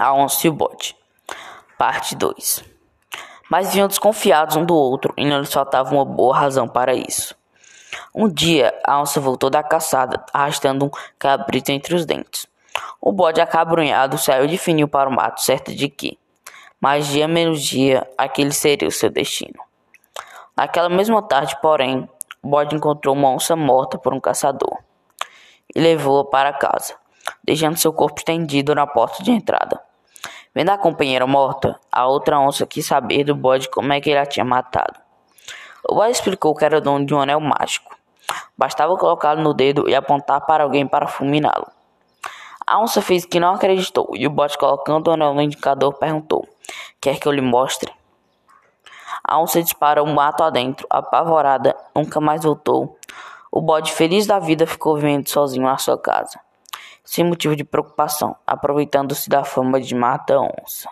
A onça e o bode. Parte 2. Mas vinham desconfiados um do outro e não lhes faltava uma boa razão para isso. Um dia, a onça voltou da caçada, arrastando um cabrito entre os dentes. O bode acabrunhado saiu de fininho para o mato, certo de que, mais dia menos dia, aquele seria o seu destino. Naquela mesma tarde, porém, o bode encontrou uma onça morta por um caçador e levou-a para casa, deixando seu corpo estendido na porta de entrada. Vendo a companheira morta, a outra onça quis saber do bode como é que ele a tinha matado. O bode explicou que era dono de um anel mágico. Bastava colocá-lo no dedo e apontar para alguém para fulminá-lo. A onça fez que não acreditou e o bode, colocando o anel no indicador, perguntou: Quer que eu lhe mostre? A onça disparou um mato adentro, apavorada, nunca mais voltou. O bode, feliz da vida, ficou vivendo sozinho na sua casa sem motivo de preocupação, aproveitando-se da fama de mata-onça.